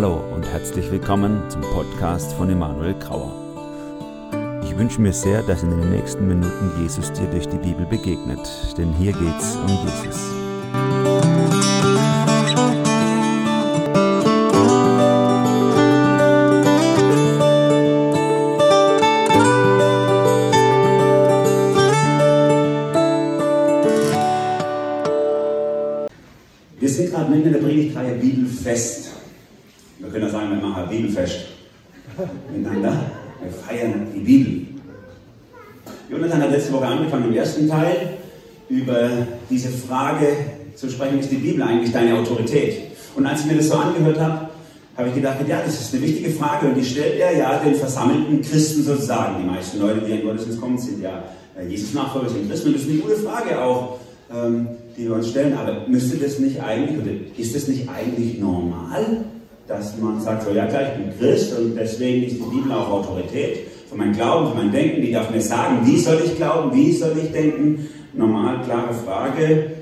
Hallo und herzlich willkommen zum Podcast von Emanuel Grauer. Ich wünsche mir sehr, dass in den nächsten Minuten Jesus dir durch die Bibel begegnet, denn hier geht's um Jesus. Die Bibel eigentlich deine Autorität? Und als ich mir das so angehört habe, habe ich gedacht, ja, das ist eine wichtige Frage und die stellt er ja den versammelten Christen sozusagen. Die meisten Leute, die in Gottesdienst kommen, sind ja äh, Jesus-Nachfolger, sind Christen. Und das ist eine gute Frage auch, ähm, die wir uns stellen. Aber müsste das nicht eigentlich, oder ist das nicht eigentlich normal, dass man sagt, so, ja klar, ich bin Christ und deswegen ist die Bibel auch Autorität für mein Glauben, für mein Denken, die darf mir sagen, wie soll ich glauben, wie soll ich denken? Normal, klare Frage.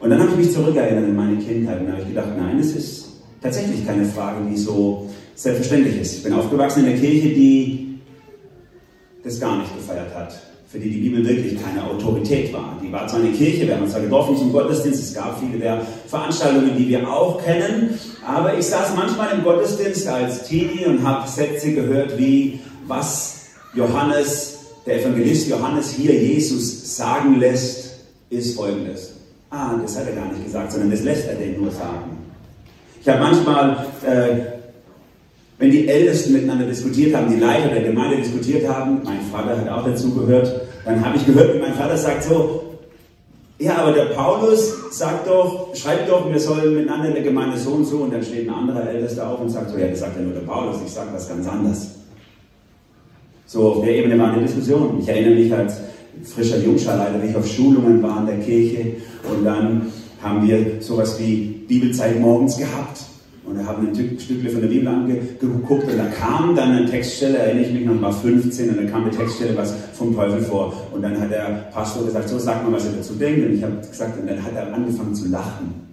Und dann habe ich mich zurückerinnert in meine Kindheit und habe ich gedacht, nein, es ist tatsächlich keine Frage, die so selbstverständlich ist. Ich bin aufgewachsen in der Kirche, die das gar nicht gefeiert hat, für die die Bibel wirklich keine Autorität war. Die war zwar eine Kirche, wir haben uns da getroffen zum Gottesdienst, es gab viele der Veranstaltungen, die wir auch kennen, aber ich saß manchmal im Gottesdienst als Teenie und habe Sätze gehört wie, was Johannes, der Evangelist Johannes hier Jesus sagen lässt, ist folgendes. Ah, das hat er gar nicht gesagt, sondern das lässt er den nur sagen. Ich habe manchmal, äh, wenn die Ältesten miteinander diskutiert haben, die Leiter der Gemeinde diskutiert haben, mein Vater hat auch dazu gehört, dann habe ich gehört, wie mein Vater sagt so, ja, aber der Paulus sagt doch, schreibt doch, wir sollen miteinander in der Gemeinde so und so, und dann steht ein anderer Ältester auf und sagt so, ja, das sagt ja nur der Paulus, ich sage was ganz anderes. So, auf der Ebene war eine Diskussion. Ich erinnere mich als frischer Jungscharleiter, wie ich auf Schulungen war in der Kirche und dann haben wir sowas wie Bibelzeit morgens gehabt. Und wir haben ein Stückchen von der Bibel angeguckt und da kam dann eine Textstelle, erinnere ich mich noch, war 15 und dann kam eine Textstelle was vom Teufel vor. Und dann hat der Pastor gesagt, so sag mal, was er dazu denkt. Und ich habe gesagt, und dann hat er angefangen zu lachen.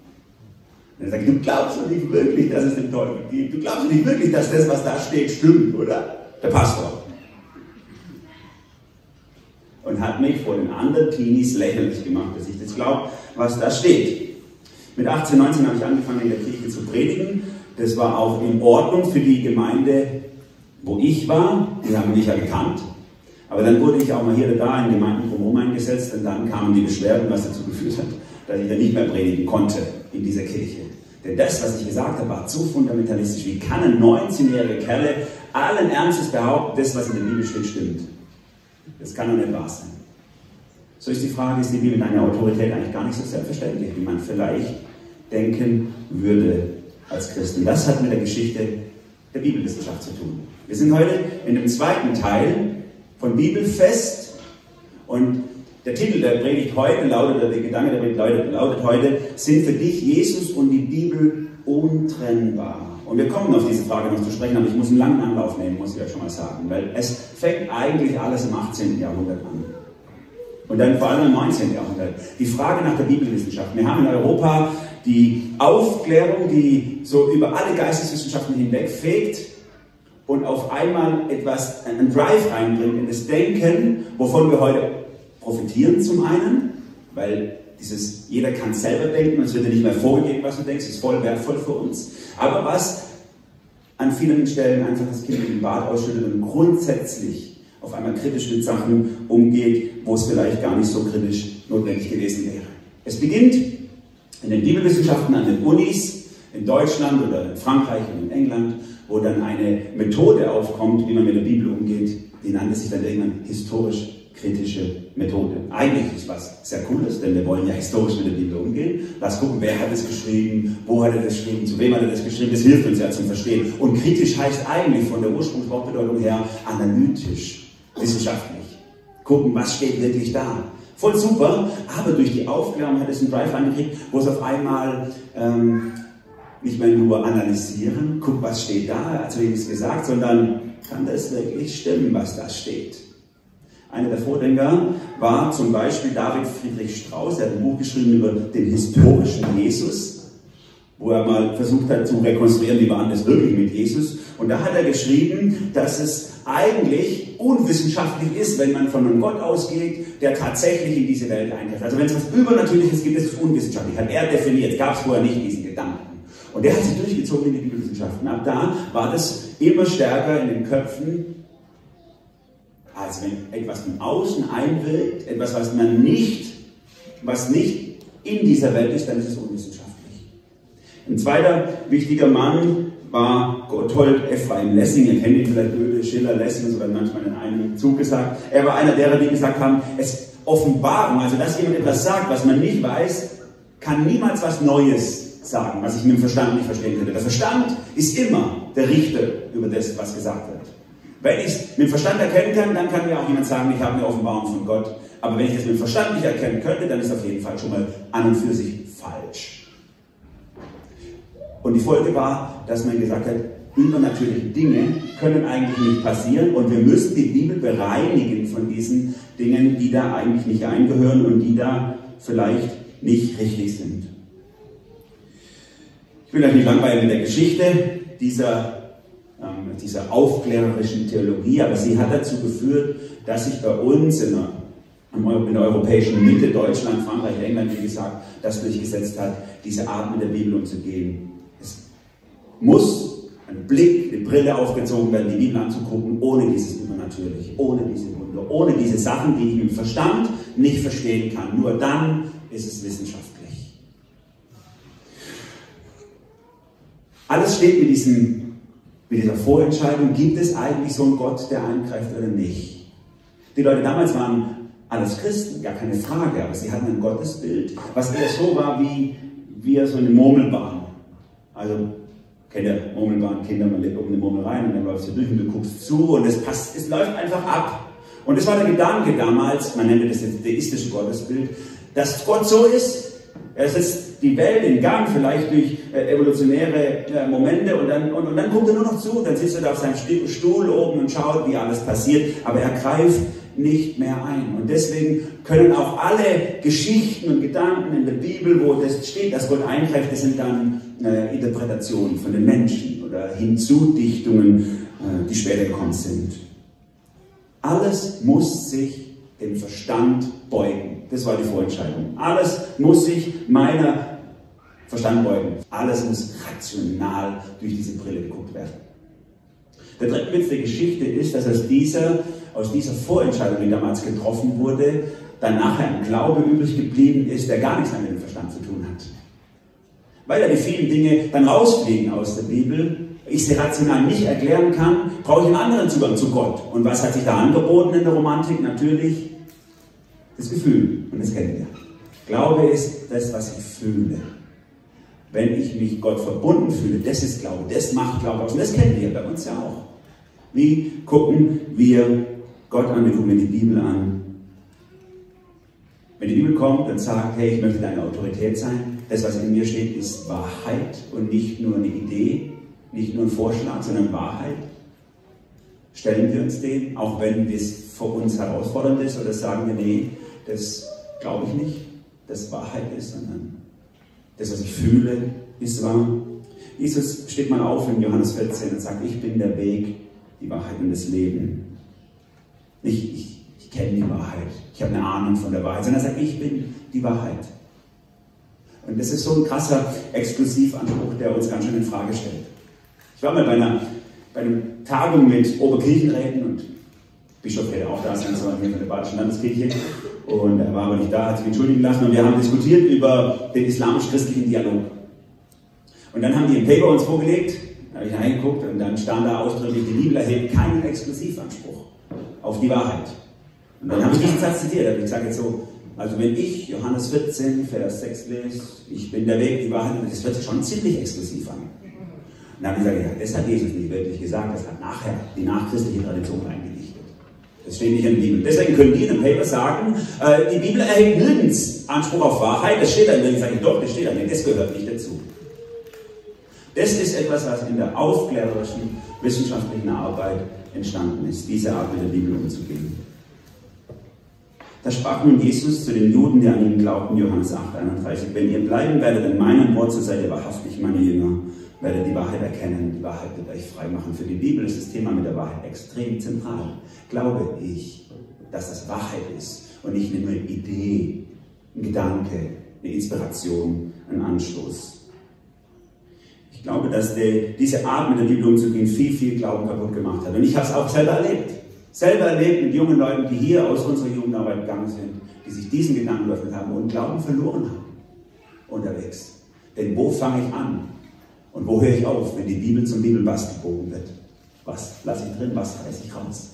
Und er sagt, du glaubst doch nicht wirklich, dass es den Teufel gibt. Du glaubst doch nicht wirklich, dass das, was da steht, stimmt, oder? Der Pastor. Und hat mich vor den anderen Teenies lächerlich gemacht, dass ich das glaube, was da steht. Mit 18, 19 habe ich angefangen, in der Kirche zu predigen. Das war auch in Ordnung für die Gemeinde, wo ich war. Die haben mich ja gekannt. Aber dann wurde ich auch mal hier oder da in Gemeinden drumherum eingesetzt und dann kamen die Beschwerden, was dazu geführt hat, dass ich dann nicht mehr predigen konnte in dieser Kirche. Denn das, was ich gesagt habe, war zu fundamentalistisch. Wie kann ein 19-jähriger Kerle allen Ernstes behaupten, das, was in der Bibel steht, stimmt? Das kann doch nicht wahr sein. So ist die Frage, ist die Bibel eine Autorität eigentlich gar nicht so selbstverständlich, wie man vielleicht denken würde als Christen. Das hat mit der Geschichte der Bibelwissenschaft zu tun. Wir sind heute in dem zweiten Teil von Bibelfest und der Titel der Predigt heute lautet, der Gedanke der Predigt lautet heute, sind für dich Jesus und die Bibel untrennbar? Und wir kommen auf diese Frage noch zu sprechen, aber ich muss einen langen Anlauf nehmen, muss ich euch schon mal sagen, weil es fängt eigentlich alles im 18. Jahrhundert an. Und dann vor allem im 19. Jahrhundert. Die Frage nach der Bibelwissenschaft. Wir haben in Europa die Aufklärung, die so über alle Geisteswissenschaften hinweg fegt und auf einmal etwas, einen Drive reinbringt in das Denken, wovon wir heute profitieren zum einen, weil dieses, jeder kann selber denken, es wird dir nicht mehr vorgegeben, was du denkst, ist voll wertvoll für uns. Aber was an vielen Stellen einfach das Kind im Bad ausschüttet und grundsätzlich auf einmal kritisch mit Sachen umgeht, wo es vielleicht gar nicht so kritisch notwendig gewesen wäre. Es beginnt in den Bibelwissenschaften an den Unis in Deutschland oder in Frankreich und in England, wo dann eine Methode aufkommt, wie man mit der Bibel umgeht, die nannte sich dann irgendwann historisch kritische Methode. Eigentlich ist was sehr Cooles, denn wir wollen ja historisch mit der Bibel umgehen. Lass gucken, wer hat es geschrieben, wo hat er das geschrieben, zu wem hat er das geschrieben. Das hilft uns ja zum Verstehen. Und kritisch heißt eigentlich von der Ursprungswortbedeutung her analytisch, wissenschaftlich. Gucken, was steht wirklich da. Voll super, aber durch die Aufklärung hat es einen Drive angekriegt, wo es auf einmal ähm, nicht mehr nur analysieren, guck, was steht da, ich es gesagt, sondern kann das wirklich stimmen, was da steht. Einer der Vordenker war zum Beispiel David Friedrich Strauss, der hat ein Buch geschrieben über den historischen Jesus. wo er mal versucht hat zu rekonstruieren, wie war das wirklich mit Jesus. Und da hat er geschrieben, dass es eigentlich unwissenschaftlich ist, wenn man von einem Gott ausgeht, der tatsächlich in diese Welt eingreift. Also wenn es was Übernatürliches gibt, ist es unwissenschaftlich. Hat er definiert, gab es vorher nicht diesen Gedanken. Und der hat sich durchgezogen in die Bibelwissenschaften. Ab da war das immer stärker in den Köpfen, als wenn etwas von außen einwirkt, etwas, was man nicht, was nicht in dieser Welt ist, dann ist es unwissenschaftlich. Ein zweiter wichtiger Mann war Gotthold Ephraim Lessing. Ihr kennt ihn vielleicht Goethe, Schiller, Lessing, so wird manchmal in einem Zug gesagt. Er war einer derer, die gesagt haben, es Offenbarung, also dass jemand etwas sagt, was man nicht weiß, kann niemals was Neues sagen, was ich mit dem Verstand nicht verstehen könnte. Der Verstand ist immer der Richter über das, was gesagt wird. Wenn ich es mit Verstand erkennen kann, dann kann mir auch jemand sagen, ich habe eine Offenbarung von Gott. Aber wenn ich es mit Verstand nicht erkennen könnte, dann ist auf jeden Fall schon mal an und für sich falsch. Und die Folge war, dass man gesagt hat, übernatürliche Dinge können eigentlich nicht passieren und wir müssen die Bibel bereinigen von diesen Dingen, die da eigentlich nicht eingehören und die da vielleicht nicht richtig sind. Ich will euch nicht langweilen mit der Geschichte dieser, dieser aufklärerischen Theologie, aber sie hat dazu geführt, dass sich bei uns in der, in der europäischen Mitte, Deutschland, Frankreich, England, wie gesagt, das durchgesetzt hat, diese Art mit der Bibel umzugehen muss ein Blick, eine Brille aufgezogen werden, die Bibel anzugucken, ohne dieses Übernatürliche, ohne diese Wunder, ohne diese Sachen, die ich dem Verstand nicht verstehen kann. Nur dann ist es wissenschaftlich. Alles steht mit, diesem, mit dieser Vorentscheidung, gibt es eigentlich so einen Gott, der eingreift oder nicht? Die Leute damals waren alles Christen, gar keine Frage, aber sie hatten ein Gottesbild, was eher so war wie, wie so eine Murmelbahn. Also kennt ihr Murmelbahn, Kinder, man legt oben eine Murmel rein und dann läuft sie durch und du guckst zu und es passt, es läuft einfach ab. Und das war der Gedanke damals, man nennt das jetzt theistische Gottesbild, dass Gott so ist, er setzt die Welt in Gang, vielleicht durch äh, evolutionäre äh, Momente und dann, und, und, dann guckt er nur noch zu, dann sitzt er da auf seinem Stuhl oben und schaut, wie alles passiert, aber er greift nicht mehr ein. Und deswegen können auch alle Geschichten und Gedanken in der Bibel, wo das steht, dass Gott eingreift, das sind dann äh, Interpretationen von den Menschen oder Hinzudichtungen, äh, die später gekommen sind. Alles muss sich dem Verstand beugen. Das war die Vorentscheidung. Alles muss sich meiner Verstand beugen. Alles muss rational durch diese Brille geguckt werden. Der dritte Witz der Geschichte ist, dass aus dieser, aus dieser Vorentscheidung, die damals getroffen wurde, dann nachher ein Glaube übrig geblieben ist, der gar nichts mehr mit dem Verstand zu tun hat. Weil ja die vielen Dinge dann rausfliegen aus der Bibel, ich sie rational nicht erklären kann, brauche ich einen anderen Zugang zu Gott. Und was hat sich da angeboten in der Romantik? Natürlich das Gefühl. Und das kennen wir. Glaube ist das, was ich fühle. Wenn ich mich Gott verbunden fühle, das ist Glaube, das macht Glaube aus. Und das kennen wir bei uns ja auch. Wie gucken wir Gott an? Wir gucken die Bibel an. Wenn die Bibel kommt und sagt, hey, ich möchte deine Autorität sein, das, was in mir steht, ist Wahrheit und nicht nur eine Idee, nicht nur ein Vorschlag, sondern Wahrheit. Stellen wir uns dem, auch wenn es für uns herausfordernd ist, oder sagen wir, nee, das glaube ich nicht, dass Wahrheit ist, sondern das, was ich fühle, ist wahr. Jesus steht mal auf in Johannes 14 und sagt, ich bin der Weg, die Wahrheit und das Leben. Nicht ich, ich kenne die Wahrheit, ich habe eine Ahnung von der Wahrheit, sondern er sagt, ich bin die Wahrheit. Und das ist so ein krasser Exklusivanspruch, der uns ganz schön in Frage stellt. Ich war mal bei einer, bei einer Tagung mit Oberkirchenräten und Bischof hätte auch da sein sollen, hier von der Badischen Landeskirche. Und er war aber nicht da, hat sich entschuldigen lassen und wir haben diskutiert über den islamisch-christlichen Dialog. Und dann haben die ein Paper uns vorgelegt, da habe ich reingeguckt und dann stand da ausdrücklich, die Bibel erhebt keinen Exklusivanspruch auf die Wahrheit. Und dann habe ich diesen Satz zitiert, ich sage jetzt so, also wenn ich Johannes 14, Vers 6 lese, ich bin der Weg, die Wahrheit, das sich schon ziemlich exklusiv an. Und dann habe ich gesagt, ja, das hat Jesus nicht wirklich gesagt, das hat nachher die nachchristliche Tradition eingedichtet. Das steht nicht in der Bibel. Deswegen können die in einem Paper sagen, äh, die Bibel erhebt nirgends Anspruch auf Wahrheit, das steht da nicht. Ich sage, doch, das steht da nicht, das gehört nicht dazu. Das ist etwas, was in der aufklärerischen wissenschaftlichen Arbeit entstanden ist, diese Art mit der Bibel umzugehen. Da sprach nun Jesus zu den Juden, die an ihn glaubten, Johannes 8, 31, wenn ihr bleiben werdet in meinem Wort, so seid ihr wahrhaftig meine Jünger, werdet die Wahrheit erkennen, die Wahrheit wird euch frei machen. Für die Bibel ist das Thema mit der Wahrheit extrem zentral. Glaube ich, dass das Wahrheit ist und nicht nur eine Idee, ein Gedanke, eine Inspiration, ein Anstoß. Ich glaube, dass die, diese Art, mit der Bibel umzugehen, viel, viel Glauben kaputt gemacht hat. Und ich habe es auch selber erlebt selber erlebt mit jungen Leuten, die hier aus unserer Jugendarbeit gegangen sind, die sich diesen Gedanken geöffnet haben und Glauben verloren haben unterwegs. Denn wo fange ich an? Und wo höre ich auf, wenn die Bibel zum Bibelbass gebogen wird? Was lasse ich drin, was reiße ich raus?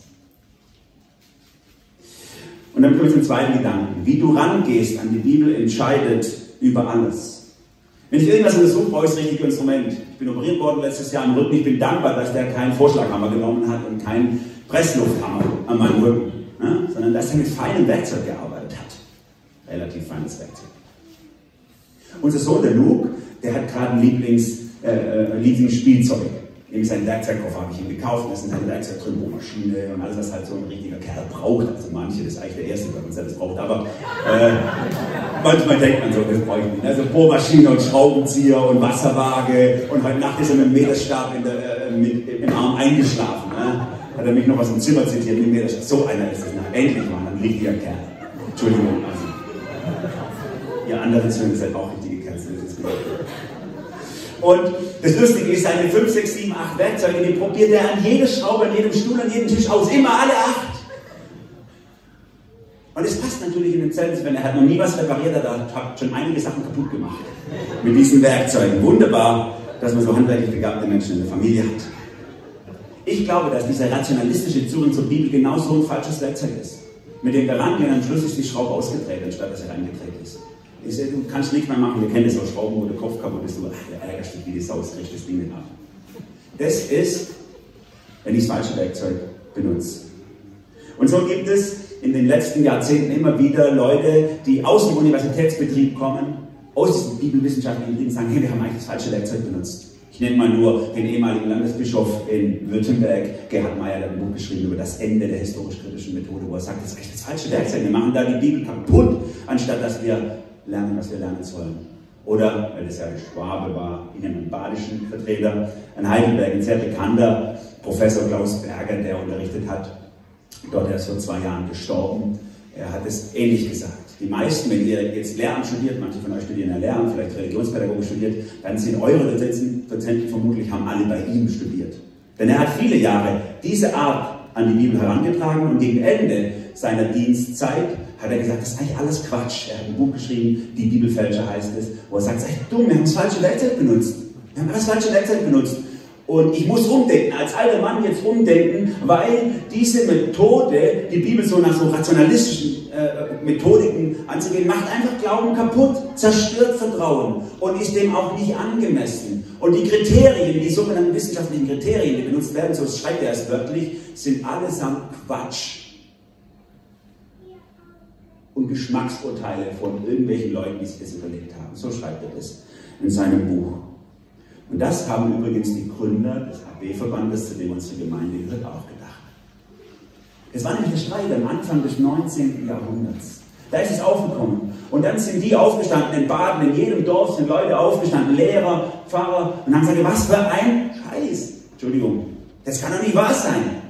Und dann kommen wir zum zweiten Gedanken. Wie du rangehst an die Bibel entscheidet über alles. Wenn ich irgendwas untersuche, brauche ich das richtige Instrument. Ich bin operiert worden letztes Jahr im Rücken. Ich bin dankbar, dass der keinen Vorschlaghammer genommen hat und keinen Presslufthammer an meinem Rücken, ne? sondern dass er mit feinem Werkzeug gearbeitet hat. Relativ feines Werkzeug. Unser Sohn, der Luke, der hat gerade ein Lieblings, äh, äh Lieblingsspielzeug. Nämlich seinen Werkzeugkoffer habe ich ihm gekauft. Da ist ein Werkzeug drin, Bohrmaschine und alles, was halt so ein richtiger Kerl braucht. Also manche, das ist eigentlich der erste der das braucht. Aber äh, manchmal denkt man so, das brauche ich nicht. Also Bohrmaschine und Schraubenzieher und Wasserwaage. Und heute Nacht ist er mit dem Meterstab der, äh, mit, im Arm eingeschlafen. Ne? hat er mich noch aus dem Zimmer zitiert, mit mir, so einer ist es. Na, endlich mal, ein richtiger Kerl. Entschuldigung, also. Ihr anderen Söhne seid auch richtige Kerls. Und das Lustige ist, seine 5, 6, 7, 8 Werkzeuge, die probiert er an jede Schraube, an jedem Stuhl, an jedem Tisch aus. Immer alle acht. Und es passt natürlich in den Zellen, wenn er hat noch nie was repariert, er hat schon einige Sachen kaputt gemacht. Mit diesen Werkzeugen. Wunderbar, dass man so handwerklich begabte Menschen in der Familie hat. Ich glaube, dass dieser rationalistische Zugang zur Bibel genauso ein falsches Werkzeug ist. Mit dem wir rangehen, am Schluss ist die Schraube ausgedreht, anstatt dass sie reingedreht ist. Ich sage, du kannst nichts mehr machen, wir kennen das aus Schrauben, wo der Kopf kaputt ist, du ärgerst dich wie die Sau, das kriegt das Ding nicht ab. Das ist, wenn ich das falsche Werkzeug benutze. Und so gibt es in den letzten Jahrzehnten immer wieder Leute, die aus dem Universitätsbetrieb kommen, aus diesem bibelwissenschaftlichen und sagen, hey, wir haben eigentlich das falsche Werkzeug benutzt. Ich nenne mal nur den ehemaligen Landesbischof in Württemberg, Gerhard Meyer, der ein Buch geschrieben über das Ende der historisch-kritischen Methode, wo er sagt, das ist echt das falsche Werkzeug. Wir machen da die Bibel kaputt, anstatt dass wir lernen, was wir lernen sollen. Oder, weil das ja Schwabe war, in einem badischen Vertreter, in Heidelberg, ein sehr bekannter Professor Klaus Berger, der unterrichtet hat. Dort er ist vor zwei Jahren gestorben. Er hat es ähnlich gesagt. Die meisten, wenn ihr jetzt Lehramt studiert, manche von euch studieren ja Lehramt, vielleicht Religionspädagogik studiert, dann sind eure Dozenten, Dozenten vermutlich, haben alle bei ihm studiert. Denn er hat viele Jahre diese Art an die Bibel herangetragen und gegen Ende seiner Dienstzeit hat er gesagt, das ist eigentlich alles Quatsch. Er hat ein Buch geschrieben, Die Bibelfälscher heißt es, wo er sagt, es ist echt dumm, wir haben das falsche Werkzeug benutzt. Wir haben das falsche Werkzeug benutzt. Und ich muss umdenken, als alter Mann jetzt umdenken, weil diese Methode, die Bibel so nach so rationalistischen äh, Methodiken anzugehen, macht einfach Glauben kaputt, zerstört Vertrauen und ist dem auch nicht angemessen. Und die Kriterien, die sogenannten wissenschaftlichen Kriterien, die benutzt werden, so schreibt er es wörtlich, sind allesamt Quatsch. Und Geschmacksurteile von irgendwelchen Leuten, die sich das überlegt haben. So schreibt er das in seinem Buch. Und das haben übrigens die Gründer des AB-Verbandes, zu dem unsere Gemeinde gehört, auch gedacht. Es war nämlich ein Streit am Anfang des 19. Jahrhunderts. Da ist es aufgekommen. Und dann sind die aufgestanden in Baden, in jedem Dorf sind Leute aufgestanden, Lehrer, Pfarrer, und haben gesagt, was für ein Scheiß. Entschuldigung, das kann doch nicht wahr sein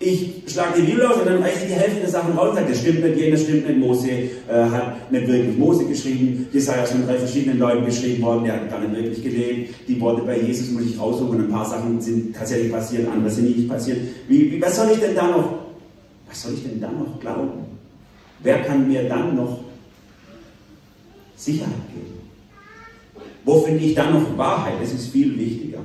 ich schlage die Bibel aus und dann reiche ich die Hälfte der Sachen raus und sage, das stimmt nicht, jenes stimmt nicht, Mose äh, hat nicht wirklich Mose geschrieben, Jesaja ist von drei verschiedenen Leuten geschrieben worden, der hat gar nicht wirklich gelebt, die Worte bei Jesus muss ich raussuchen, ein paar Sachen sind tatsächlich passiert, andere sind nicht passiert. Wie, wie, was soll ich denn da noch, was soll ich denn da noch glauben? Wer kann mir dann noch Sicherheit geben? Wo finde ich dann noch Wahrheit? Das ist viel wichtiger.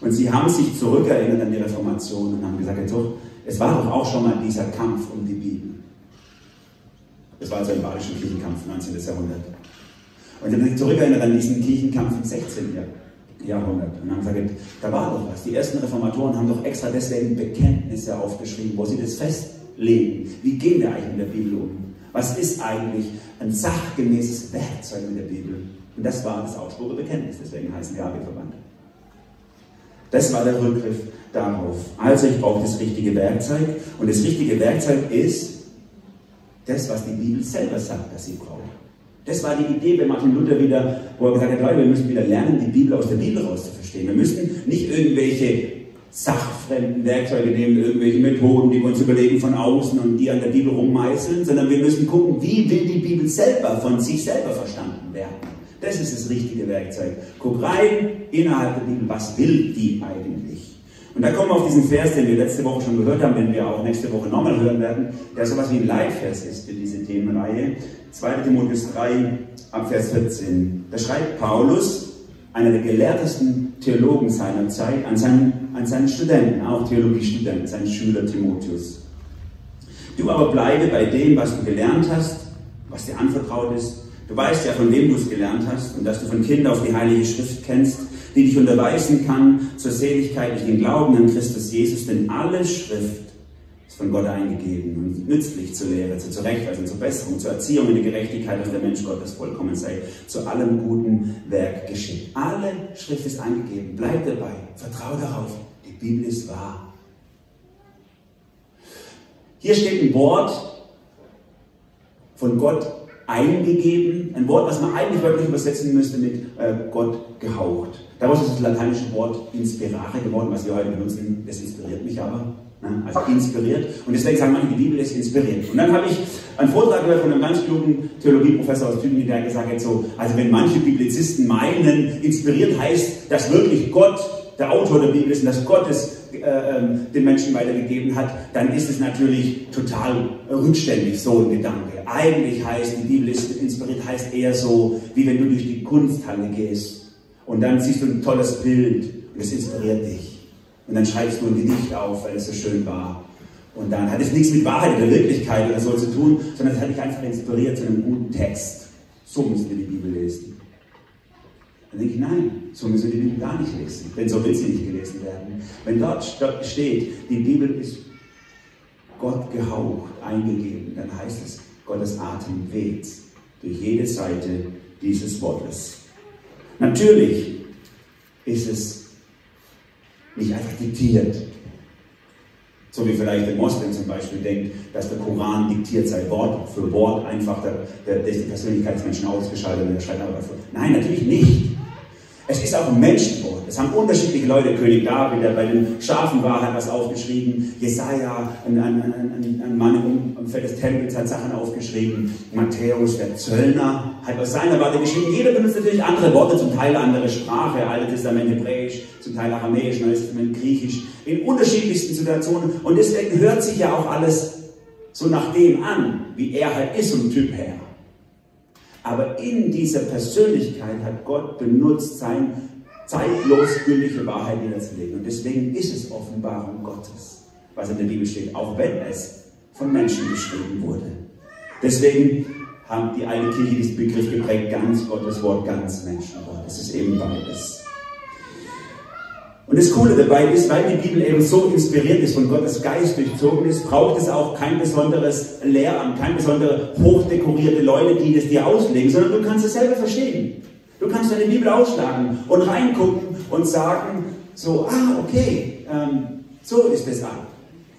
Und sie haben sich zurückerinnert an die Reformation und haben gesagt, jetzt doch, es war doch auch schon mal dieser Kampf um die Bibel. Das war also ein badischer Kirchenkampf, 19. Jahrhundert. Und sie haben sich zurückerinnert an diesen Kirchenkampf im 16. Jahrhundert und haben gesagt, da war doch was. Die ersten Reformatoren haben doch extra deswegen Bekenntnisse aufgeschrieben, wo sie das festlegen. Wie gehen wir eigentlich mit der Bibel um? Was ist eigentlich ein sachgemäßes Werkzeug mit der Bibel? Und das war das Augsburger Bekenntnis, deswegen heißen wir AB-Verband. Das war der Rückgriff darauf. Also ich brauche das richtige Werkzeug und das richtige Werkzeug ist das, was die Bibel selber sagt, dass sie braucht. Das war die Idee bei Martin Luther wieder, wo er gesagt hat, Leute, wir müssen wieder lernen, die Bibel aus der Bibel raus zu verstehen. Wir müssen nicht irgendwelche sachfremden Werkzeuge nehmen, irgendwelche Methoden, die wir uns überlegen von außen und die an der Bibel rummeißeln, sondern wir müssen gucken, wie will die Bibel selber von sich selber verstanden werden. Das ist das richtige Werkzeug. Guck rein innerhalb der Bibel, was will die eigentlich? Und da kommen wir auf diesen Vers, den wir letzte Woche schon gehört haben, den wir auch nächste Woche nochmal hören werden, der sowas wie ein Leitvers ist für diese Themenreihe. 2. Timotheus 3, ab Vers 14. Da schreibt Paulus, einer der gelehrtesten Theologen seiner Zeit, an seinen, an seinen Studenten, auch Theologiestudenten, seinen Schüler Timotheus. Du aber bleibe bei dem, was du gelernt hast, was dir anvertraut ist. Du weißt ja, von wem du es gelernt hast und dass du von Kind auf die Heilige Schrift kennst die dich unterweisen kann zur Seligkeit durch den Glauben an Christus Jesus, denn alle Schrift ist von Gott eingegeben und nützlich zur Lehre, zur Zurechtweisung, zur Besserung, zur Erziehung in der Gerechtigkeit, dass der Mensch Gottes vollkommen sei, zu allem guten Werk geschieht. Alle Schrift ist eingegeben. Bleib dabei. Vertraue darauf. Die Bibel ist wahr. Hier steht ein Wort von Gott eingegeben, ein Wort, was man eigentlich wörtlich übersetzen müsste mit äh, Gott gehaucht. Daraus ist das lateinische Wort inspirare geworden, was wir heute benutzen. Das inspiriert mich aber. Ne? Also inspiriert. Und deswegen sagen manche, die Bibel ist inspiriert. Und dann habe ich einen Vortrag gehört von einem ganz klugen Theologieprofessor aus Tübingen, der gesagt hat, so, also wenn manche Biblizisten meinen, inspiriert heißt, dass wirklich Gott der Autor der Bibel ist und dass Gott es äh, ähm, den Menschen weitergegeben hat, dann ist es natürlich total rückständig, so ein Gedanke. Eigentlich heißt, die Bibel ist inspiriert, heißt eher so, wie wenn du durch die Kunsthalle gehst und dann siehst du ein tolles Bild und es inspiriert dich. Und dann schreibst du ein Gedicht auf, weil es so schön war. Und dann hat es nichts mit Wahrheit oder Wirklichkeit oder so zu tun, sondern es hat dich einfach inspiriert zu einem guten Text. So müssen wir die Bibel lesen. Dann denke ich, nein, so müssen wir die Bibel gar nicht lesen, denn so will sie nicht gelesen werden. Wenn dort steht, die Bibel ist Gott gehaucht, eingegeben, dann heißt es, Gottes Atem weht durch jede Seite dieses Wortes. Natürlich ist es nicht einfach diktiert, so wie vielleicht der Moslem zum Beispiel denkt, dass der Koran diktiert sei, Wort für Wort einfach der, der, der Persönlichkeit des Menschen ausgeschaltet und der schreibt aber dafür. Nein, natürlich nicht. Es ist auch ein Menschenwort. Es haben unterschiedliche Leute, König David, der bei den Schafen war, hat was aufgeschrieben. Jesaja, ein, ein, ein, ein Mann im Umfeld des Tempels, hat Sachen aufgeschrieben. Matthäus, der Zöllner, hat aus seiner Warte geschrieben. Jeder benutzt natürlich andere Worte, zum Teil andere Sprache. Alte Testament Hebräisch, zum Teil Aramäisch, Neues Testament Griechisch. In unterschiedlichsten Situationen. Und deswegen hört sich ja auch alles so nach dem an, wie er halt ist, vom Typ her. Aber in dieser Persönlichkeit hat Gott benutzt, sein zeitlos gültige Wahrheit niederzulegen. Und deswegen ist es Offenbarung Gottes, was in der Bibel steht, auch wenn es von Menschen geschrieben wurde. Deswegen haben die eine Kirche diesen Begriff geprägt, ganz Gottes Wort, ganz Menschenwort. Es ist eben beides. Und das Coole dabei ist, weil die Bibel eben so inspiriert ist, von Gottes Geist durchzogen ist, braucht es auch kein besonderes Lehramt, keine besondere hochdekorierte Leute, die das dir auslegen, sondern du kannst es selber verstehen. Du kannst deine Bibel ausschlagen und reingucken und sagen, so, ah, okay, ähm, so ist es ab.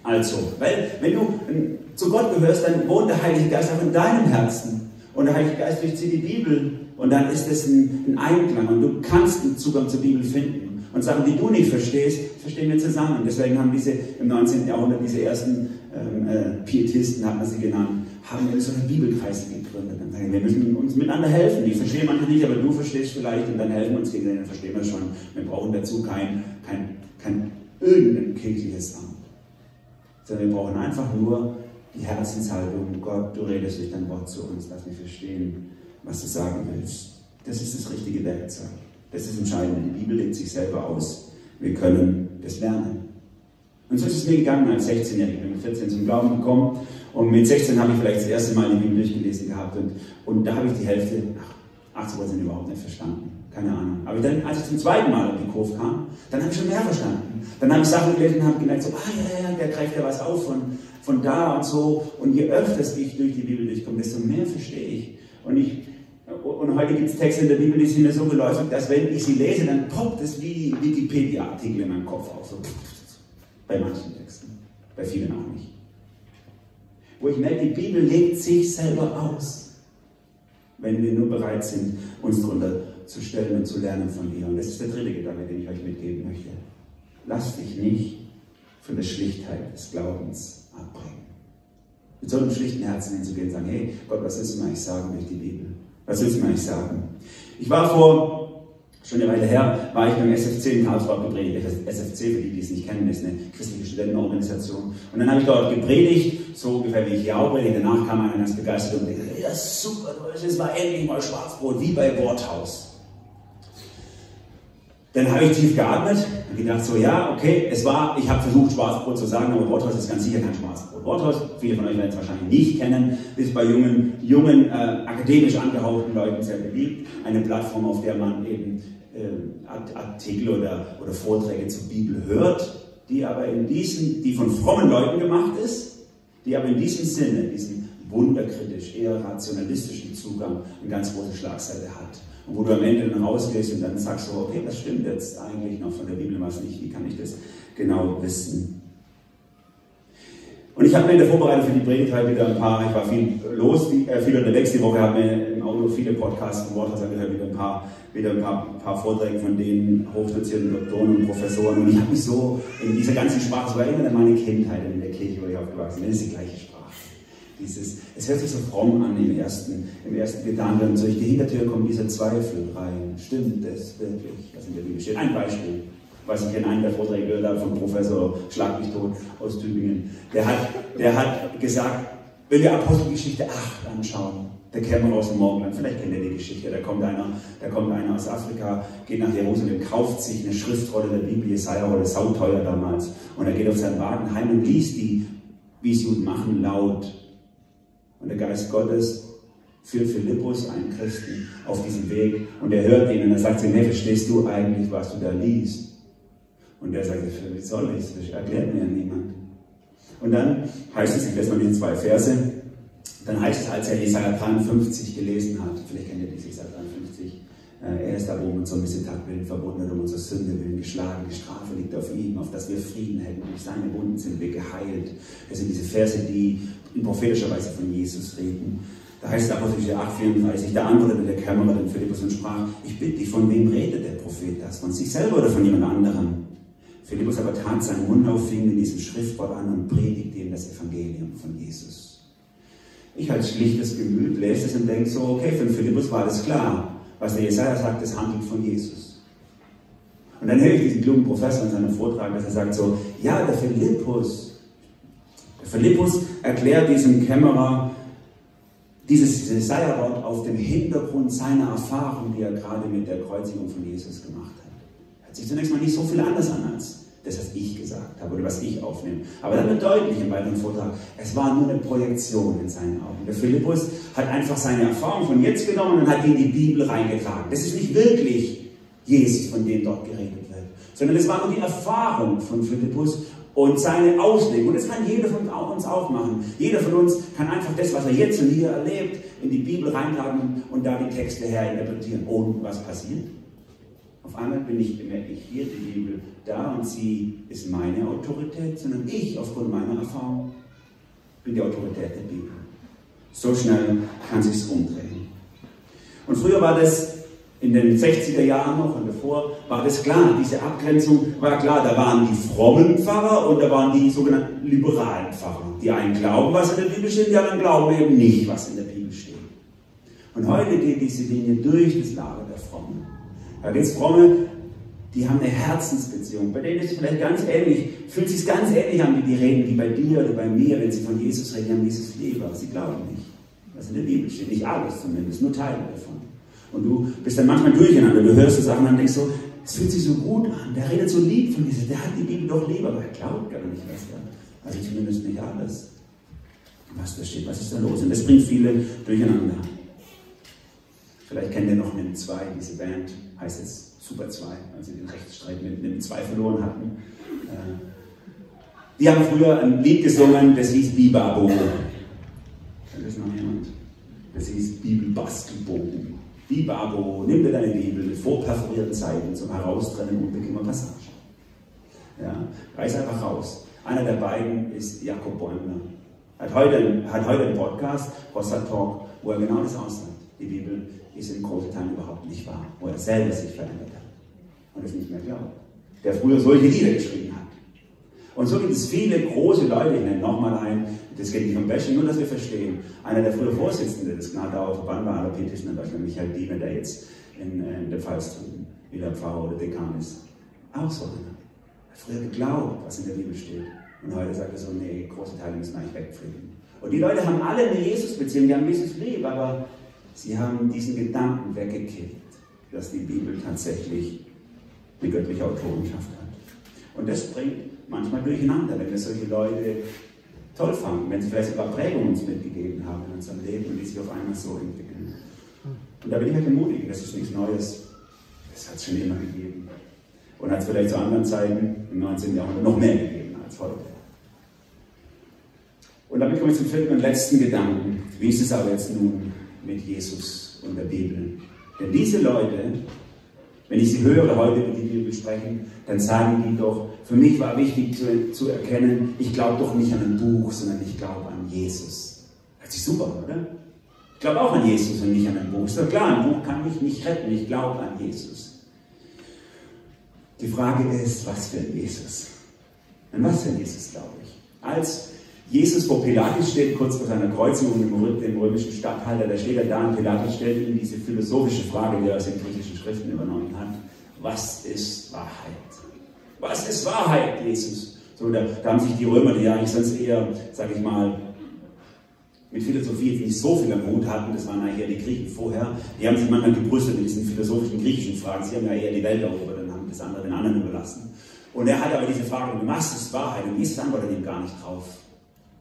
Also, weil wenn du ähm, zu Gott gehörst, dann wohnt der Heilige Geist auch in deinem Herzen. Und der Heilige Geist durchzieht die Bibel und dann ist es ein, ein Einklang und du kannst einen Zugang zur Bibel finden. Und Sachen, die du nicht verstehst, verstehen wir zusammen. Deswegen haben diese im 19. Jahrhundert diese ersten ähm, äh, Pietisten, hat man sie genannt, haben so eine Bibelkreise gegründet. Und sagen, wir müssen uns miteinander helfen. Die verstehen manche nicht, aber du verstehst vielleicht und dann helfen wir uns gegen dann verstehen wir schon. Wir brauchen dazu kein, kein, kein irgendein kirchliches Amt. Sondern wir brauchen einfach nur die Herzenshaltung. Gott, du redest durch dein Wort zu uns, lass mich verstehen, was du sagen willst. Das ist das richtige Werkzeug. Das ist entscheidend. Die Bibel legt sich selber aus. Wir können das lernen. Und so ist es mir gegangen als 16-Jähriger. Ich bin mit 14 zum Glauben gekommen und mit 16 habe ich vielleicht das erste Mal die Bibel durchgelesen gehabt und, und da habe ich die Hälfte, ach, 80 Prozent überhaupt nicht verstanden. Keine Ahnung. Aber dann, als ich zum zweiten Mal auf die Kurve kam, dann habe ich schon mehr verstanden. Dann habe ich Sachen gelesen und habe gemerkt, so, ah ja, ja, der greift ja was auf von, von da und so. Und je öfter ich durch die Bibel durchkomme, desto mehr verstehe ich. Und ich und heute gibt es Texte in der Bibel, die sind mir so geläufig, dass wenn ich sie lese, dann poppt es wie Wikipedia-Artikel in meinem Kopf auf. So. Bei manchen Texten. Bei vielen auch nicht. wo ich merke, die Bibel legt sich selber aus, wenn wir nur bereit sind, uns darunter zu stellen und zu lernen von ihr. Und das ist der dritte Gedanke, den ich euch mitgeben möchte. Lass dich nicht von der Schlichtheit des Glaubens abbringen. Mit so einem schlichten Herzen hinzugehen und sagen, hey Gott, was willst du mir eigentlich sagen durch die Bibel? Was willst du mir eigentlich sagen? Ich war vor Schon eine Weile her war ich beim SFC in Karlsruhe gepredigt. SFC, für die, die es nicht kennen, ist eine christliche Studentenorganisation. Und dann habe ich dort gepredigt, so ungefähr wie ich hier auch predige. Danach kam einer ganz begeistert und sagte, ja super, das war endlich mal Schwarzbrot, wie bei Worthaus. Dann habe ich tief geatmet und gedacht, so ja, okay, es war, ich habe versucht Schwarzbrot zu sagen, aber Worthaus ist ganz sicher kein Schwarzbrot. Worthaus, viele von euch werden es wahrscheinlich nicht kennen, ist bei jungen, jungen äh, akademisch angehauchten Leuten sehr beliebt. Eine Plattform, auf der man eben äh, Artikel oder, oder Vorträge zur Bibel hört, die aber in diesem, die von frommen Leuten gemacht ist, die aber in diesem Sinne, diesen wunderkritisch, eher rationalistischen Zugang eine ganz große Schlagseite hat. Und wo du am Ende dann rausgehst und dann sagst du, okay, was stimmt jetzt eigentlich noch von der Bibel, was nicht, wie kann ich das genau wissen? Und ich habe mir in der Vorbereitung für die Predigt halt wieder ein paar, ich war viel los, äh, viel unterwegs die Woche, habe mir im Auto viele Podcasts von Worthaus angehört, wieder ein paar, wieder ein paar, paar Vorträge von den hochdozierten Doktoren und Professoren. Und ich habe mich so in dieser ganzen Sprache, so erinnert an meine Kindheit in der Kirche, wo ich aufgewachsen bin, das ist die gleiche Sprache. Dieses, es hört sich so fromm an im ersten, im ersten Gedanken. Und durch die Hintertür kommt dieser Zweifel rein. Stimmt das wirklich, was in der Bibel steht? Ein Beispiel, was ich in einem der Vorträge gehört habe von Professor Schlag mich tot aus Tübingen. Der hat, der hat gesagt, wenn wir Apostelgeschichte 8 anschauen, der Kämmerer aus dem Morgenland, vielleicht kennt ihr die Geschichte, da kommt einer, da kommt einer aus Afrika, geht nach Jerusalem, kauft sich eine Schriftrolle der Bibel, Jesaja-Rolle, sauteuer damals, und er geht auf seinen Wagen heim und liest die, wie es Juden machen, laut und der Geist Gottes führt Philippus, einen Christen, auf diesen Weg und er hört ihn und er sagt ihm, hey, verstehst du eigentlich, was du da liest? Und er sagt, wie soll ich das? Erklärt mir niemand. Und dann heißt es, ich lese mal diese zwei Verse, dann heißt es, als er Jesaja 53 gelesen hat, vielleicht kennt ihr diese Jesaja 53, äh, er ist da, wo um unser Missetat willen verbunden, um unsere Sünde willen geschlagen, die Strafe liegt auf ihm, auf dass wir Frieden hätten. Durch seine Wunden sind wir geheilt. Das sind diese Verse, die in prophetischer Weise von Jesus reden. Da heißt es Apostelgeschichte 8, 34, da antwortete der Kämmerer den Philippus und sprach, ich bitte dich, von wem redet der Prophet das? Von sich selber oder von jemand anderem? Philippus aber tat seinen Mund auf, fing in diesem Schriftwort an und predigte ihm das Evangelium von Jesus. Ich als schlichtes Gemüt lese es und denke so, okay, für Philippus war das klar. Was der Jesaja sagt, das handelt von Jesus. Und dann höre ich diesen klugen Professor in seinem Vortrag, dass er sagt so, ja, der Philippus, Philippus erklärt diesem Kämmerer dieses Jesaja-Wort auf dem Hintergrund seiner Erfahrung, die er gerade mit der Kreuzigung von Jesus gemacht hat. Hört sich zunächst mal nicht so viel anders an als das, was ich gesagt habe oder was ich aufnehme. Aber dann wird deutlich im weiteren Vortrag, es war nur eine Projektion in seinen Augen. Der Philippus hat einfach seine Erfahrung von jetzt genommen und hat in die Bibel reingetragen. Das ist nicht wirklich Jesus, von dem dort geredet wird, sondern es war nur die Erfahrung von Philippus und seine Auslegung. Und das kann jeder von uns auch machen. Jeder von uns kann einfach das, was er jetzt und hier erlebt, in die Bibel reintragen und da die Texte herinterpretieren. Und was passiert? Auf einmal bin ich, bemerke ich hier die Bibel da und sie ist meine Autorität, sondern ich aufgrund meiner Erfahrung bin die Autorität der Bibel. So schnell kann sich's umdrehen. Und früher war das in den 60er Jahren noch und davor war das klar, diese Abgrenzung war klar. Da waren die frommen Pfarrer und da waren die sogenannten liberalen Pfarrer. Die einen glauben, was in der Bibel steht, die anderen glauben eben nicht, was in der Bibel steht. Und heute geht diese Linie durch das Lager der Frommen. Da gibt es Fromme, die haben eine Herzensbeziehung. Bei denen ist es vielleicht ganz ähnlich, fühlt sich ganz ähnlich an, wie die reden, wie bei dir oder bei mir, wenn sie von Jesus reden, haben Jesus lieb, aber sie glauben nicht, was in der Bibel steht. Nicht alles zumindest, nur Teile davon. Und du bist dann manchmal durcheinander. Du hörst so Sachen und denkst so, es fühlt sich so gut an. Der redet so lieb von dir. Der hat die Bibel doch lieb, aber er glaubt gar nicht, was da, also zumindest nicht alles, was da steht. Was ist da los? Und das bringt viele durcheinander. Vielleicht kennt ihr noch NIM 2, diese Band, heißt jetzt Super 2, als sie den Rechtsstreit mit NIM 2 verloren hatten. Äh, die haben früher ein Lied gesungen, das hieß Bibabo. Kennt das noch jemand? Das hieß Bibelbastelbogen. Bibabo, nimm dir deine Bibel mit vorperforierten Seiten zum Heraustrennen unbequemer Passagen. Ja, reiß einfach raus. Einer der beiden ist Jakob Bäumler. Hat heute, hat heute einen Podcast, Rossa Talk, wo er genau das aussagt. Die Bibel ist in großen Teilen überhaupt nicht wahr, wo er selber sich verändert hat und es nicht mehr glaubt. Der früher solche Lieder geschrieben hat. Und so gibt es viele große Leute, ich nenne nochmal einen, das geht nicht um Bashing, nur dass wir verstehen. Einer der früher Vorsitzenden des Gnadauer Verband war Alapetischen, in Deutschland, Michael Diener, der jetzt in, in der Pfalz wieder Pfarrer oder Dekan ist. Auch so einer. Er hat früher geglaubt, was in der Bibel steht. Und heute sagt er so, nee, große Teile müssen eigentlich wegfliegen. Und die Leute haben alle eine Jesus-Beziehung, die haben Jesus lieb, aber sie haben diesen Gedanken weggekippt, dass die Bibel tatsächlich eine göttliche Autorenschaft hat. Und das bringt manchmal durcheinander, wenn wir solche Leute toll fanden, wenn sie vielleicht sogar Prägungen uns mitgegeben haben in unserem Leben und die sich auf einmal so entwickeln. Und da will ich halt ermutigen, das ist nichts Neues. Das hat es schon immer gegeben. Und hat es vielleicht zu anderen Zeiten im 19. Jahrhundert noch mehr gegeben als heute. Und damit komme ich zum vierten und letzten Gedanken. Wie ist es aber jetzt nun mit Jesus und der Bibel? Denn diese Leute, wenn ich sie höre heute die Bibel sprechen, dann sagen die doch, für mich war wichtig zu, zu erkennen, ich glaube doch nicht an ein Buch, sondern ich glaube an Jesus. Hört sich super, oder? Ich glaube auch an Jesus und nicht an ein Buch. Ist doch klar, ein Buch kann mich nicht retten, ich glaube an Jesus. Die Frage ist, was für ein Jesus? An was für ein Jesus glaube ich? Als Jesus vor Pilatus steht, kurz vor seiner Kreuzigung im, im römischen Statthalter, da steht er da und Pilatus stellt ihm diese philosophische Frage, die er aus den griechischen Schriften übernommen hat. Was ist Wahrheit? Was ist Wahrheit, Jesus? So, da, da haben sich die Römer, die ja eigentlich sonst eher, sag ich mal, mit Philosophie jetzt nicht so viel am Hut hatten, das waren ja eher die Griechen vorher, die haben sich manchmal gebrüstet mit diesen philosophischen griechischen Fragen. Sie haben ja eher die Welt erobert und haben das andere den anderen überlassen. Und er hat aber diese Frage, was ist Wahrheit? Und Jesus antwortet ihm gar nicht drauf.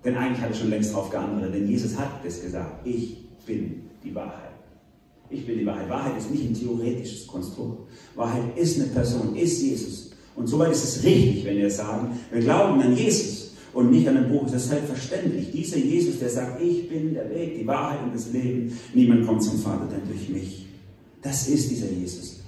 Denn eigentlich hat er schon längst darauf geantwortet, denn Jesus hat es gesagt, ich bin die Wahrheit. Ich bin die Wahrheit. Wahrheit ist nicht ein theoretisches Konstrukt. Wahrheit ist eine Person, ist Jesus. Und soweit ist es richtig, wenn wir sagen, wir glauben an Jesus und nicht an ein Buch. Das ist selbstverständlich. Dieser Jesus, der sagt, ich bin der Weg, die Wahrheit und das Leben. Niemand kommt zum Vater denn durch mich. Das ist dieser Jesus.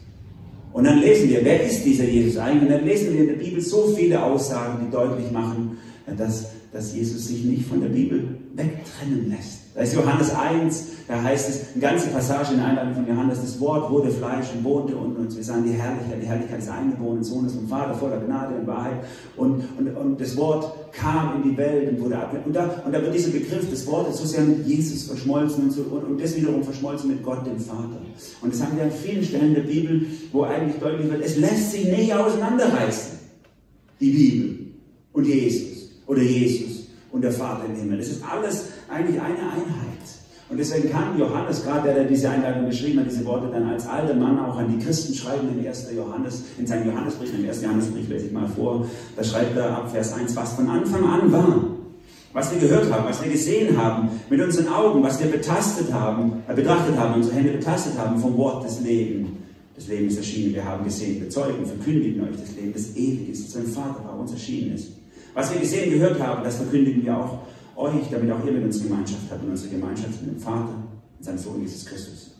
Und dann lesen wir, wer ist dieser Jesus eigentlich? Und dann lesen wir in der Bibel so viele Aussagen, die deutlich machen, dass dass Jesus sich nicht von der Bibel wegtrennen lässt. Da ist Johannes 1, da heißt es, eine ganze Passage in der Einleitung von Johannes, das Wort wurde Fleisch und wohnte unter uns. Wir sahen die Herrlichkeit, die Herrlichkeit des eingeborenen Sohnes vom Vater, voller Gnade und Wahrheit. Und, und, und das Wort kam in die Welt und wurde ab. Und da, und da wird dieser Begriff des Wortes so sehr mit Jesus verschmolzen und, so, und, und das wiederum verschmolzen mit Gott, dem Vater. Und das haben wir an vielen Stellen der Bibel, wo eigentlich deutlich wird, es lässt sich nicht auseinanderreißen, die Bibel und Jesus oder Jesus und der Vater im Himmel. Es ist alles eigentlich eine Einheit. Und deswegen kann Johannes, gerade der, der diese Einleitung geschrieben hat, diese Worte dann als alter Mann auch an die Christen schreiben in 1. Johannes, in seinem Johannesbrief, im 1. Johannesbrief lese ich mal vor, da schreibt er ab Vers 1, was von Anfang an war, was wir gehört haben, was wir gesehen haben, mit unseren Augen, was wir betastet haben, äh, betrachtet haben, unsere Hände betastet haben vom Wort des Lebens. Das Leben ist erschienen, wir haben gesehen, bezeugen, verkündigen euch das Leben, das ewig ist, das sein Vater war, uns erschienen ist. Was wir gesehen, gehört haben, das verkündigen wir auch euch, damit auch ihr mit uns Gemeinschaft habt und unsere Gemeinschaft mit dem Vater und seinem Sohn Jesus Christus.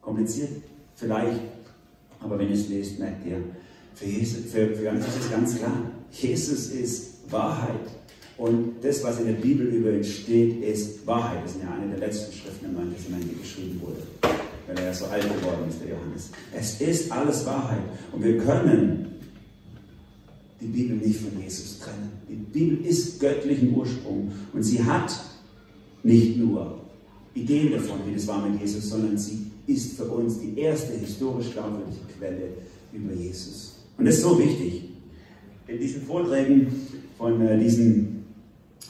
Kompliziert? Vielleicht. Aber wenn ihr es lest, merkt ihr, für, Jesus, für, für uns ist es ganz klar. Jesus ist Wahrheit. Und das, was in der Bibel über ihn steht, ist Wahrheit. Das ist ja eine der letzten Schriften im Neuen Testament, die geschrieben wurde. Weil er ja so alt geworden ist, der Johannes. Es ist alles Wahrheit. Und wir können die Bibel nicht von Jesus trennen. Die Bibel ist göttlichen Ursprung und sie hat nicht nur Ideen davon, wie das war mit Jesus, sondern sie ist für uns die erste historisch glaubwürdige Quelle über Jesus. Und das ist so wichtig. In diesen Vorträgen von äh, diesen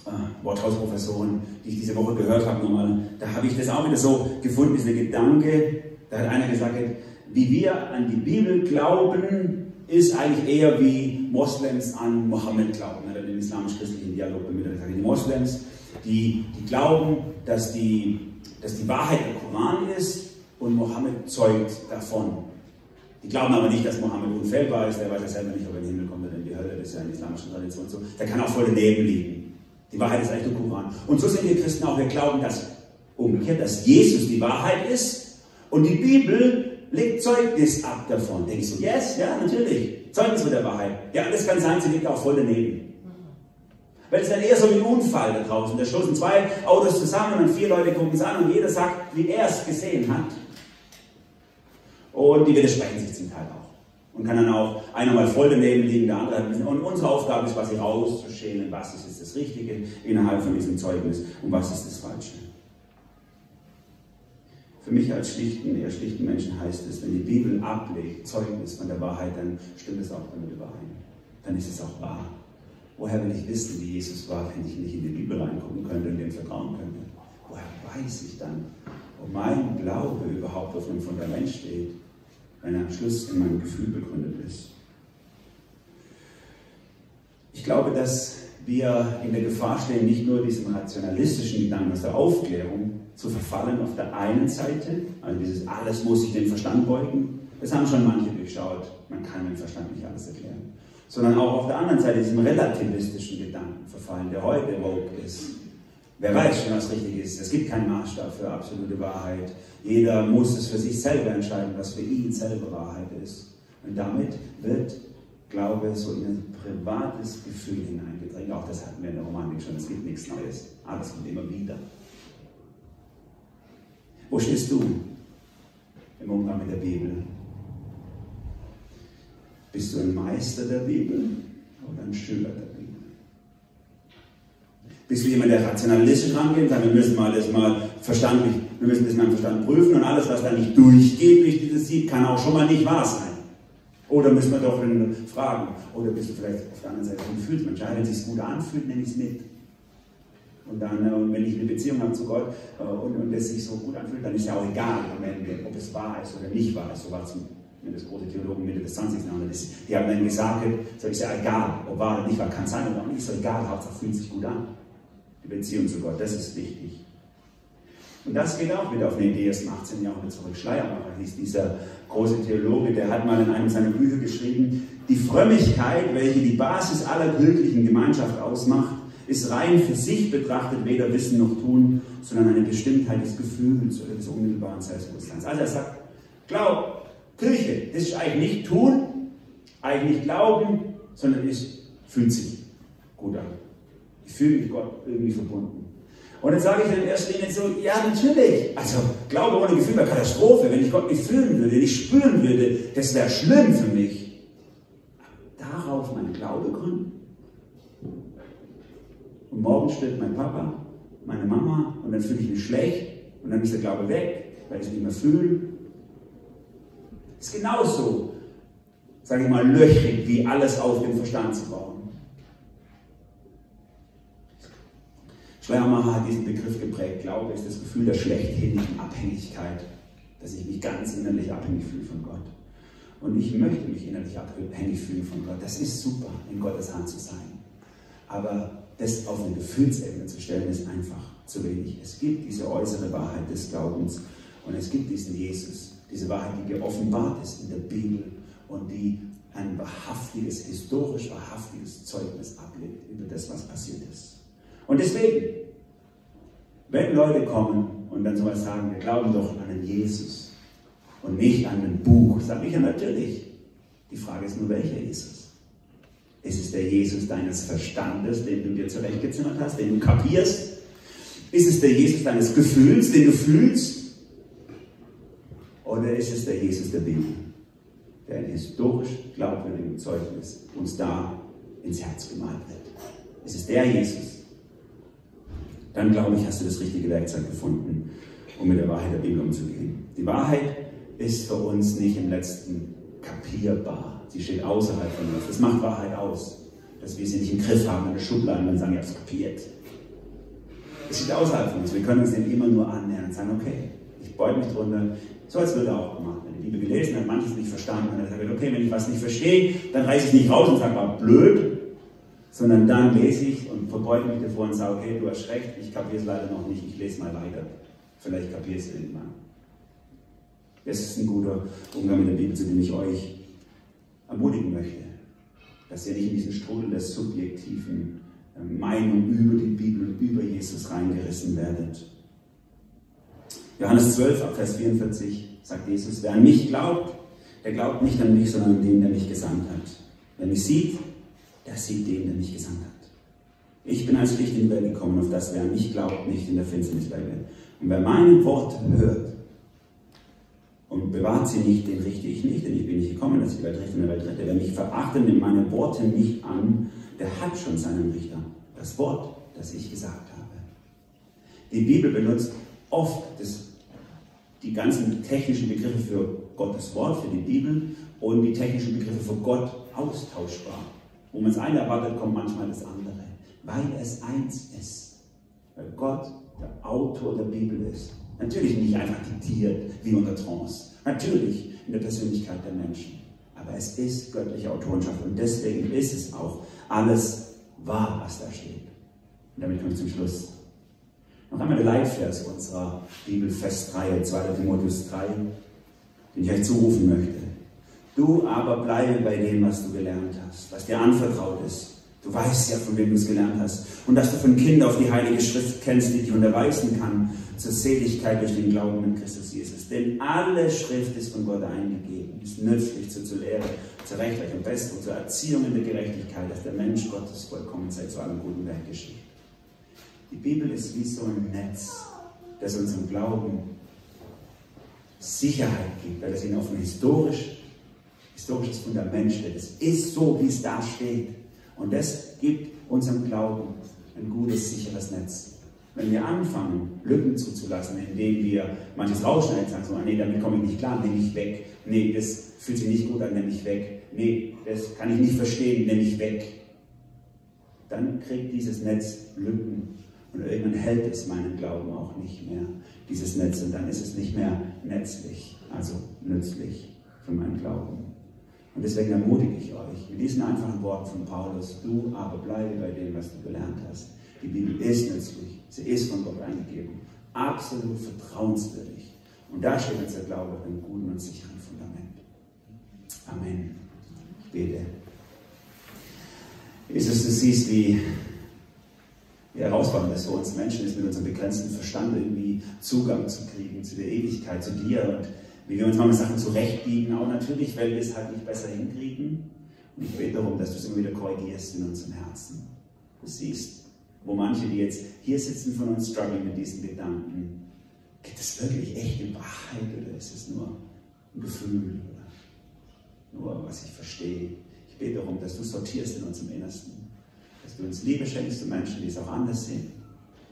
äh, Worthausprofessoren, die ich diese Woche gehört habe, nochmal, da habe ich das auch wieder so gefunden, dieser Gedanke, da hat einer gesagt, wie wir an die Bibel glauben, ist eigentlich eher wie Moslems an Mohammed glauben, ne, den islamisch-christlichen Dialog bemüht. Die Moslems, die, die glauben, dass die, dass die Wahrheit der Koran ist und Mohammed zeugt davon. Die glauben aber nicht, dass Mohammed unfehlbar ist, der weiß ja selber nicht, ob er in den Himmel kommt oder in die Hölle, das ist ja in islamischen Tradition so. Der kann auch voll daneben liegen. Die Wahrheit ist eigentlich der Koran. Und so sind wir Christen auch, wir glauben, dass umgekehrt, dass Jesus die Wahrheit ist und die Bibel legt Zeugnis ab davon. Denke ich so, yes, ja, natürlich. Zeugnis mit der Wahrheit. Ja, alles kann sein, sie liegt auch voll daneben. Weil es dann eher so wie ein Unfall da draußen. Da stoßen zwei Autos zusammen und vier Leute gucken es an und jeder sagt, wie er es gesehen hat. Und die widersprechen sich zum Teil auch. Und kann dann auch einer mal voll daneben liegen, der andere hat. Und unsere Aufgabe ist quasi rauszuschälen, was ist das Richtige innerhalb von diesem Zeugnis und was ist das Falsche. Für mich als schlichten, eher schlichten Menschen heißt es, wenn die Bibel ablegt, Zeugnis von der Wahrheit, dann stimmt es auch damit überein. Dann ist es auch wahr. Woher will ich wissen, wie Jesus war, wenn ich nicht in die Bibel reingucken könnte und dem vertrauen könnte? Woher weiß ich dann, ob mein Glaube überhaupt auf einem Fundament steht, wenn er am Schluss in meinem Gefühl begründet ist? Ich glaube, dass wir in der Gefahr stehen, nicht nur diesem rationalistischen Gedanken aus der Aufklärung, zu verfallen auf der einen Seite, also dieses alles muss ich dem Verstand beugen, das haben schon manche durchschaut, man kann dem Verstand nicht alles erklären, sondern auch auf der anderen Seite diesem relativistischen Gedanken verfallen, der heute woke ist. Wer weiß schon, was richtig ist. Es gibt keinen Maßstab für absolute Wahrheit. Jeder muss es für sich selber entscheiden, was für ihn selber Wahrheit ist. Und damit wird Glaube so in ein privates Gefühl hineingedrängt. Auch das hatten wir in der Romantik schon. Es gibt nichts Neues. Alles kommt immer wieder. Wo stehst du im Umgang mit der Bibel? Bist du ein Meister der Bibel oder ein Schüler der Bibel? Bist du jemand, der rationalistisch rangeht und sagt, wir müssen mal das mal verstandlich, wir müssen das mal Verstand prüfen und alles, was da nicht durchgeht durch dieses Sieb, kann auch schon mal nicht wahr sein. Oder müssen wir doch fragen, oder bist du vielleicht auf der anderen Seite von Gefühlsmensch? Es sich gut anfühlt, nehme ich es mit. Und dann, äh, wenn ich eine Beziehung habe zu Gott äh, und, und es sich so gut anfühlt, dann ist ja auch egal am Ende, ob es wahr ist oder nicht wahr ist. So war es das große Theologen Mitte des 20. Jahrhunderts. Die haben dann gesagt, so ist ja egal, ob wahr oder nicht wahr, kann sein oder auch nicht, so egal, Hauptsache fühlt sich gut an. Die Beziehung zu Gott, das ist wichtig. Und das geht auch wieder auf eine Idee aus dem 18. Jahrhundert zurück. Schleiermacher hieß dieser große Theologe, der hat mal in einem seiner Bücher geschrieben, die Frömmigkeit, welche die Basis aller kirchlichen Gemeinschaft ausmacht, ist rein für sich betrachtet weder Wissen noch Tun, sondern eine Bestimmtheit des Gefühls oder des unmittelbaren Selbstbewusstseins. Also er sagt, glaub, Kirche, das ist eigentlich nicht tun, eigentlich nicht glauben, sondern es fühlt sich gut an. Ich fühle mich Gott irgendwie verbunden. Und dann sage ich in erster Linie so, ja natürlich. Also Glaube ohne Gefühl wäre Katastrophe. Wenn ich Gott nicht fühlen würde, nicht spüren würde, das wäre schlimm für mich. Darauf mein Glaube gründen. Und morgen stirbt mein Papa, meine Mama und dann fühle ich mich schlecht und dann ist der Glaube weg, weil ich es nicht mehr fühle. Ist genauso, sage ich mal, löchrig, wie alles auf den Verstand zu bauen. Schleiermacher hat diesen Begriff geprägt. Glaube ist das Gefühl der schlechthinnigen Abhängigkeit, dass ich mich ganz innerlich abhängig fühle von Gott. Und ich möchte mich innerlich abhängig fühlen von Gott. Das ist super, in Gottes Hand zu sein. Aber das auf eine Gefühlsebene zu stellen, ist einfach zu wenig. Es gibt diese äußere Wahrheit des Glaubens und es gibt diesen Jesus, diese Wahrheit, die geoffenbart ist in der Bibel und die ein wahrhaftiges, historisch wahrhaftiges Zeugnis ablegt über das, was passiert ist. Und deswegen, wenn Leute kommen und dann sowas sagen, wir glauben doch an einen Jesus und nicht an ein Buch, sage ich ja natürlich. Die Frage ist nur, welcher Jesus? Ist es der Jesus deines Verstandes, den du dir zurechtgezimmert hast, den du kapierst? Ist es der Jesus deines Gefühls, den du fühlst? Oder ist es der Jesus der Bibel, der in historisch glaubwürdigem Zeugnis uns da ins Herz gemalt wird? Ist es der Jesus? Dann glaube ich, hast du das richtige Werkzeug gefunden, um mit der Wahrheit der Bibel umzugehen. Die Wahrheit ist für uns nicht im letzten kapierbar. Sie steht außerhalb von uns. Das macht Wahrheit aus, dass wir sie nicht im Griff haben, in der Schublade und dann sagen, ich habe es kapiert. Es steht außerhalb von uns. Wir können uns dem immer nur annähern und sagen, okay, ich beug mich drunter. So als würde er auch gemacht. Wenn die Bibel gelesen hat, manches nicht verstanden, dann sagt okay, wenn ich was nicht verstehe, dann reiße ich nicht raus und sage, war blöd, sondern dann lese ich und verbeuge mich davor und sage, okay, du hast recht, ich kapiere es leider noch nicht, ich lese mal weiter. Vielleicht kapiere es irgendwann. Das ist ein guter Umgang mit der Bibel, zu dem ich euch ermutigen möchte, dass ihr nicht in diesen Strudel der subjektiven ähm, Meinung über die Bibel und über Jesus reingerissen werdet. Johannes 12, Vers 44 sagt Jesus, wer an mich glaubt, der glaubt nicht an mich, sondern an den, der mich gesandt hat. Wer mich sieht, der sieht den, der mich gesandt hat. Ich bin als Licht in die Welt gekommen, auf das wer nicht glaubt, nicht in der Finsternis bleibe. Und wer meine Worte hört und bewahrt sie nicht, den richte ich nicht, denn ich bin nicht gekommen, dass ich die Welt richte und der Welt rette. Wer mich verachtet, nimmt meine Worte nicht an, der hat schon seinen Richter. Das Wort, das ich gesagt habe. Die Bibel benutzt oft das, die ganzen technischen Begriffe für Gottes Wort, für die Bibel und die technischen Begriffe für Gott austauschbar. Wo man das eine erwartet, kommt manchmal das andere. Weil es eins ist. Weil Gott der Autor der Bibel ist. Natürlich nicht einfach diktiert wie unter Trance. Natürlich in der Persönlichkeit der Menschen. Aber es ist göttliche Autorenschaft und deswegen ist es auch alles wahr, was da steht. Und damit komme ich zum Schluss. Noch einmal der Leitvers unserer Bibelfestreihe 2. Timotheus 3, den ich euch zurufen möchte. Du aber bleibe bei dem, was du gelernt hast, was dir anvertraut ist. Du weißt ja, von wem du es gelernt hast. Und dass du von Kind auf die Heilige Schrift kennst, die dich unterweisen kann zur Seligkeit durch den Glauben in Christus Jesus. Denn alle Schrift ist von Gott eingegeben, ist nützlich zur, zur Lehre, zur Rechtleitung, Besserung, zur Erziehung in der Gerechtigkeit, dass der Mensch Gottes vollkommen sei, zu allem guten Werk geschieht. Die Bibel ist wie so ein Netz, das unserem Glauben Sicherheit gibt, weil es ihn auf ein historisch, historisches Fundament stellt. Es ist so, wie es da steht. Und das gibt unserem Glauben ein gutes, sicheres Netz. Wenn wir anfangen, Lücken zuzulassen, indem wir manches rausschneiden, sagen so, nee, damit komme ich nicht klar, nehme ich weg. Nee, das fühlt sich nicht gut an, nehme ich weg. Nee, das kann ich nicht verstehen, nehme ich weg. Dann kriegt dieses Netz Lücken und irgendwann hält es meinen Glauben auch nicht mehr, dieses Netz. Und dann ist es nicht mehr netzlich, also nützlich für meinen Glauben. Und deswegen ermutige ich euch mit diesen einfachen Worten von Paulus, du aber bleibe bei dem, was du gelernt hast. Die Bibel ist nützlich, sie ist von Gott eingegeben, absolut vertrauenswürdig. Und da steht unser Glaube auf einem guten und sicheren Fundament. Amen. Ich bete. Jesus, du siehst, wie wie herausfordernd es für uns Menschen ist, mit unserem begrenzten Verstand irgendwie Zugang zu kriegen zu der Ewigkeit, zu dir und wie wir uns manchmal Sachen zurechtbiegen, auch natürlich, weil wir es halt nicht besser hinkriegen. Und ich bete darum, dass du es immer wieder korrigierst in unserem Herzen. Du siehst, wo manche, die jetzt hier sitzen von uns, strugglen mit diesen Gedanken. Gibt es wirklich echte Wahrheit oder ist es nur ein Gefühl oder nur, was ich verstehe? Ich bete darum, dass du sortierst in unserem Innersten dass du uns Liebe schenkst zu Menschen, die es auch anders sehen,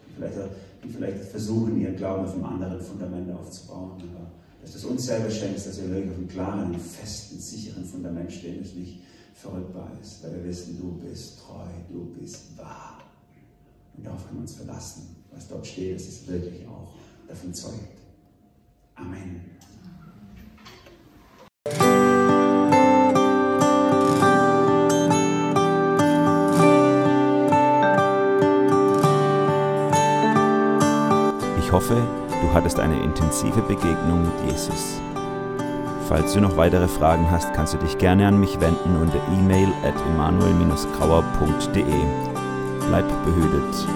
die vielleicht, die vielleicht versuchen, ihren Glauben auf einem anderen Fundament aufzubauen, aber dass du es uns selber schenkst, dass wir wirklich auf einem klaren, festen, sicheren Fundament stehen, das nicht verrückbar ist, weil wir wissen, du bist treu, du bist wahr. Und darauf können wir uns verlassen. Was dort steht, das ist wirklich auch davon zeugt. Amen. Ich hoffe, du hattest eine intensive Begegnung mit Jesus. Falls du noch weitere Fragen hast, kannst du dich gerne an mich wenden unter e-mail at emanuel-grauer.de. Bleib behütet.